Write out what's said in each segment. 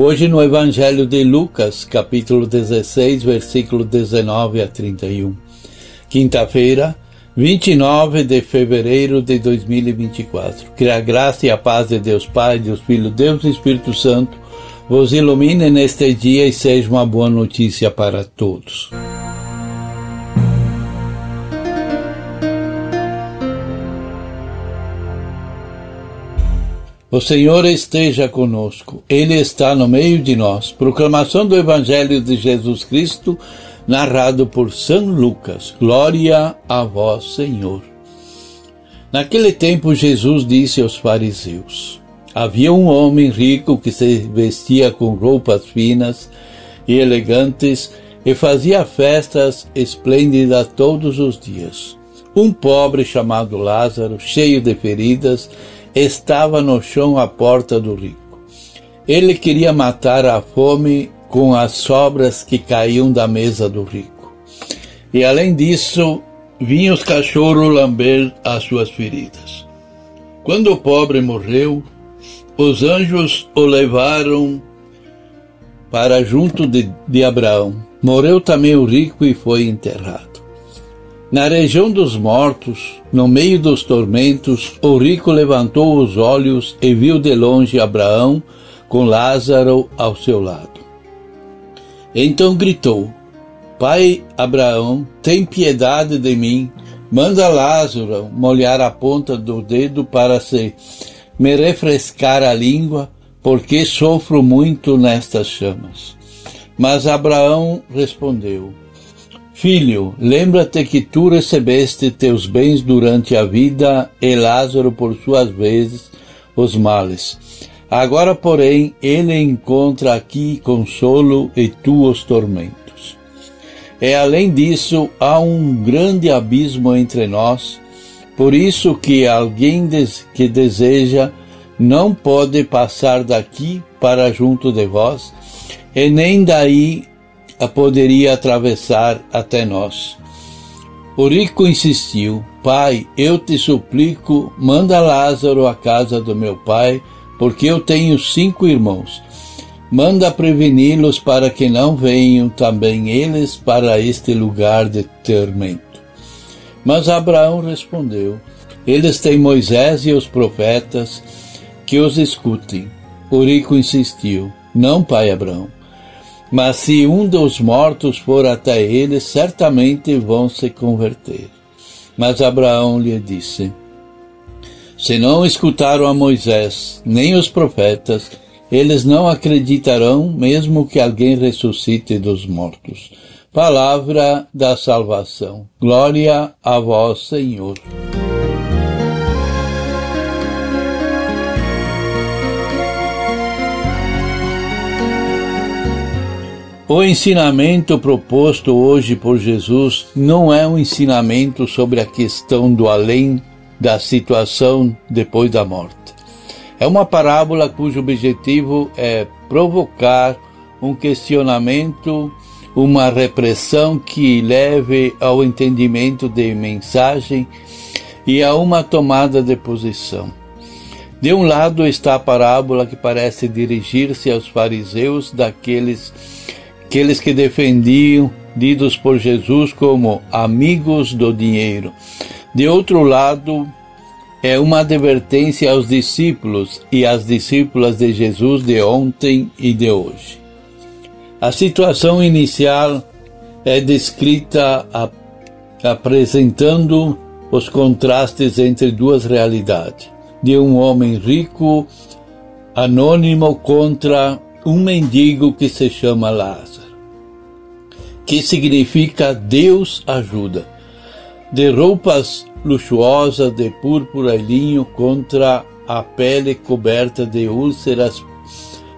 Hoje no Evangelho de Lucas, capítulo 16, versículo 19 a 31. Quinta-feira, 29 de fevereiro de 2024. Que a graça e a paz de Deus Pai, Deus Filho, Deus e Espírito Santo vos ilumine neste dia e seja uma boa notícia para todos. O Senhor esteja conosco, Ele está no meio de nós. Proclamação do Evangelho de Jesus Cristo, narrado por São Lucas. Glória a vós, Senhor. Naquele tempo, Jesus disse aos fariseus: Havia um homem rico que se vestia com roupas finas e elegantes e fazia festas esplêndidas todos os dias. Um pobre chamado Lázaro, cheio de feridas, estava no chão à porta do rico. Ele queria matar a fome com as sobras que caíam da mesa do rico. E além disso, vinham os cachorros lamber as suas feridas. Quando o pobre morreu, os anjos o levaram para junto de, de Abraão. Morreu também o rico e foi enterrado. Na região dos mortos, no meio dos tormentos, o rico levantou os olhos e viu de longe Abraão com Lázaro ao seu lado. Então gritou: Pai Abraão, tem piedade de mim. Manda Lázaro molhar a ponta do dedo para se me refrescar a língua, porque sofro muito nestas chamas. Mas Abraão respondeu: Filho, lembra-te que tu recebeste teus bens durante a vida e Lázaro, por suas vezes, os males. Agora, porém, ele encontra aqui consolo e tu os tormentos. E além disso, há um grande abismo entre nós, por isso que alguém que deseja não pode passar daqui para junto de vós, e nem daí a poderia atravessar até nós. O rico insistiu: Pai, eu te suplico, manda Lázaro à casa do meu pai, porque eu tenho cinco irmãos. Manda preveni-los para que não venham também eles para este lugar de tormento. Mas Abraão respondeu: Eles têm Moisés e os profetas, que os escutem. O rico insistiu: Não, pai Abraão. Mas se um dos mortos for até eles, certamente vão se converter. Mas Abraão lhe disse: Se não escutaram a Moisés, nem os profetas, eles não acreditarão, mesmo que alguém ressuscite dos mortos. Palavra da salvação. Glória a vós, Senhor. O ensinamento proposto hoje por Jesus não é um ensinamento sobre a questão do além da situação depois da morte. É uma parábola cujo objetivo é provocar um questionamento, uma repressão que leve ao entendimento de mensagem e a uma tomada de posição. De um lado está a parábola que parece dirigir-se aos fariseus daqueles aqueles que defendiam, ditos por Jesus como amigos do dinheiro. De outro lado, é uma advertência aos discípulos e às discípulas de Jesus de ontem e de hoje. A situação inicial é descrita apresentando os contrastes entre duas realidades: de um homem rico, anônimo, contra um mendigo que se chama Lázaro, que significa Deus ajuda, de roupas luxuosas de púrpura e linho contra a pele coberta de úlceras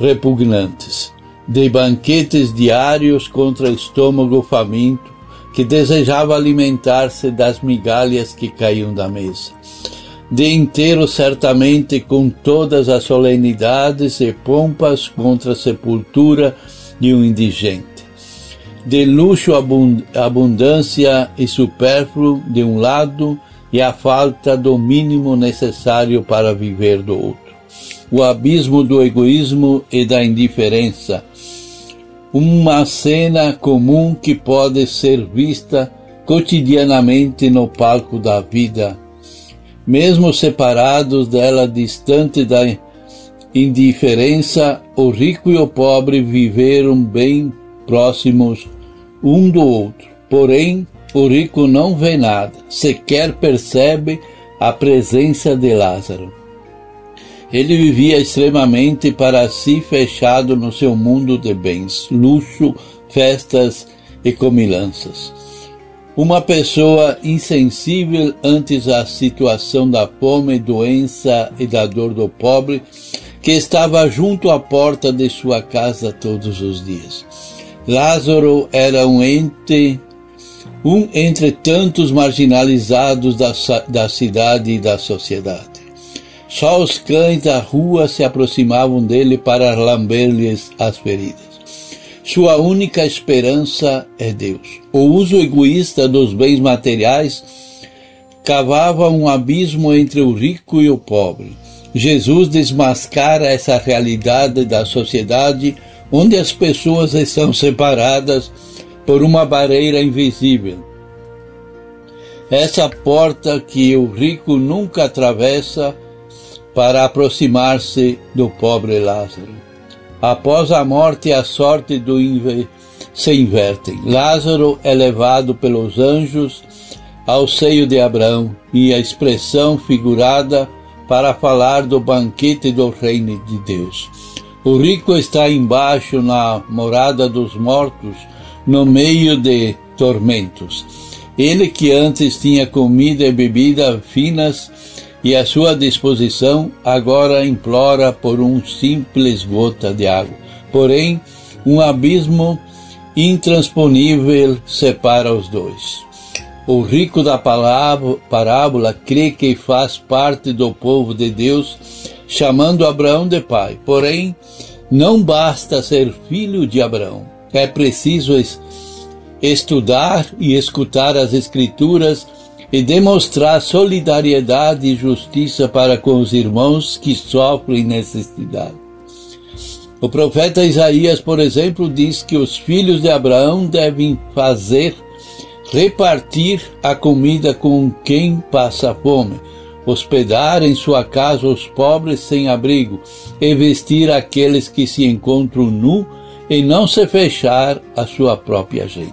repugnantes. de banquetes diários contra estômago faminto, que desejava alimentar-se das migalhas que caíam da mesa. De inteiro, certamente, com todas as solenidades e pompas contra a sepultura de um indigente. De luxo, abundância e supérfluo de um lado, e a falta do mínimo necessário para viver do outro. O abismo do egoísmo e da indiferença, uma cena comum que pode ser vista cotidianamente no palco da vida. Mesmo separados dela, distante da indiferença, o rico e o pobre viveram bem próximos um do outro. Porém, o rico não vê nada, sequer percebe a presença de Lázaro. Ele vivia extremamente para si fechado no seu mundo de bens, luxo, festas e comilanças. Uma pessoa insensível antes à situação da fome, doença e da dor do pobre, que estava junto à porta de sua casa todos os dias. Lázaro era um ente, um entre tantos marginalizados da, da cidade e da sociedade. Só os cães da rua se aproximavam dele para lamber-lhes as feridas. Sua única esperança é Deus. O uso egoísta dos bens materiais cavava um abismo entre o rico e o pobre. Jesus desmascara essa realidade da sociedade onde as pessoas estão separadas por uma barreira invisível. Essa porta que o rico nunca atravessa para aproximar-se do pobre Lázaro. Após a morte, a sorte do inver... se inverte. Lázaro é levado pelos anjos ao seio de Abraão e a expressão figurada para falar do banquete do reino de Deus. O rico está embaixo na morada dos mortos, no meio de tormentos. Ele que antes tinha comida e bebida finas e à sua disposição, agora implora por um simples gota de água. Porém, um abismo intransponível separa os dois. O rico da parábola crê que faz parte do povo de Deus, chamando Abraão de pai. Porém, não basta ser filho de Abraão. É preciso estudar e escutar as Escrituras e demonstrar solidariedade e justiça para com os irmãos que sofrem necessidade. O profeta Isaías, por exemplo, diz que os filhos de Abraão devem fazer repartir a comida com quem passa fome, hospedar em sua casa os pobres sem abrigo e vestir aqueles que se encontram nu e não se fechar a sua própria gente.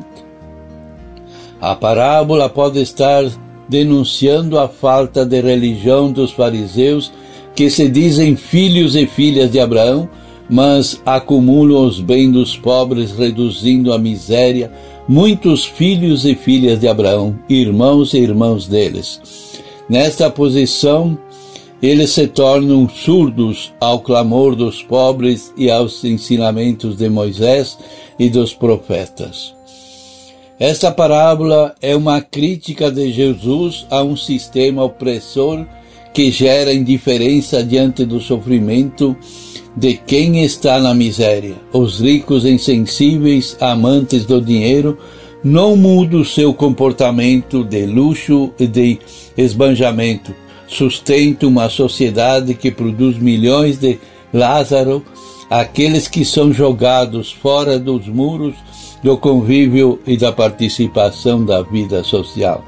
A parábola pode estar denunciando a falta de religião dos fariseus, que se dizem filhos e filhas de Abraão, mas acumulam os bens dos pobres, reduzindo a miséria muitos filhos e filhas de Abraão, irmãos e irmãos deles. Nesta posição, eles se tornam surdos ao clamor dos pobres e aos ensinamentos de Moisés e dos profetas. Esta parábola é uma crítica de Jesus a um sistema opressor que gera indiferença diante do sofrimento de quem está na miséria. Os ricos insensíveis, amantes do dinheiro, não mudam seu comportamento de luxo e de esbanjamento. Sustentam uma sociedade que produz milhões de Lázaro, aqueles que são jogados fora dos muros do convívio e da participação da vida social.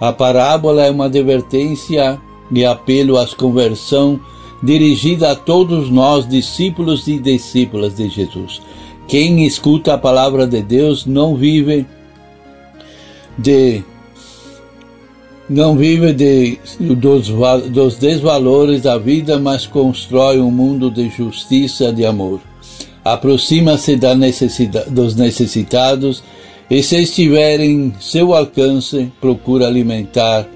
A parábola é uma advertência e apelo à conversão dirigida a todos nós, discípulos e discípulas de Jesus. Quem escuta a palavra de Deus não vive de não vive de, dos, dos desvalores da vida, mas constrói um mundo de justiça e de amor aproxima-se da necessidade, dos necessitados e, se estiver em seu alcance, procura alimentar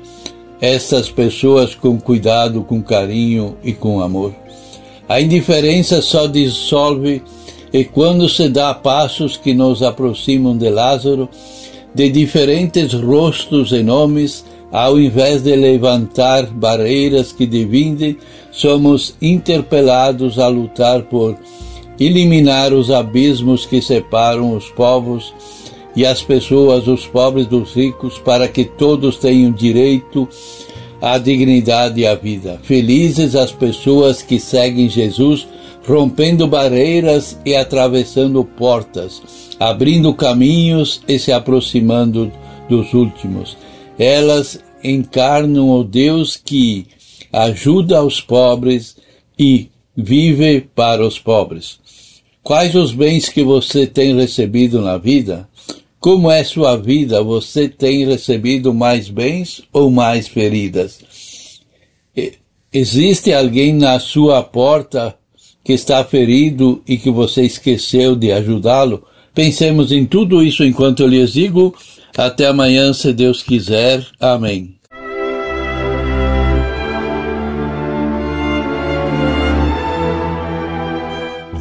estas pessoas com cuidado, com carinho e com amor. A indiferença só dissolve E quando se dá passos que nos aproximam de Lázaro, de diferentes rostos e nomes, ao invés de levantar barreiras que dividem, somos interpelados a lutar por eliminar os abismos que separam os povos e as pessoas, os pobres dos ricos, para que todos tenham direito à dignidade e à vida. Felizes as pessoas que seguem Jesus, rompendo barreiras e atravessando portas, abrindo caminhos e se aproximando dos últimos. Elas encarnam o Deus que ajuda os pobres e vive para os pobres. Quais os bens que você tem recebido na vida? Como é sua vida? Você tem recebido mais bens ou mais feridas? Existe alguém na sua porta que está ferido e que você esqueceu de ajudá-lo? Pensemos em tudo isso enquanto eu lhes digo. Até amanhã, se Deus quiser. Amém.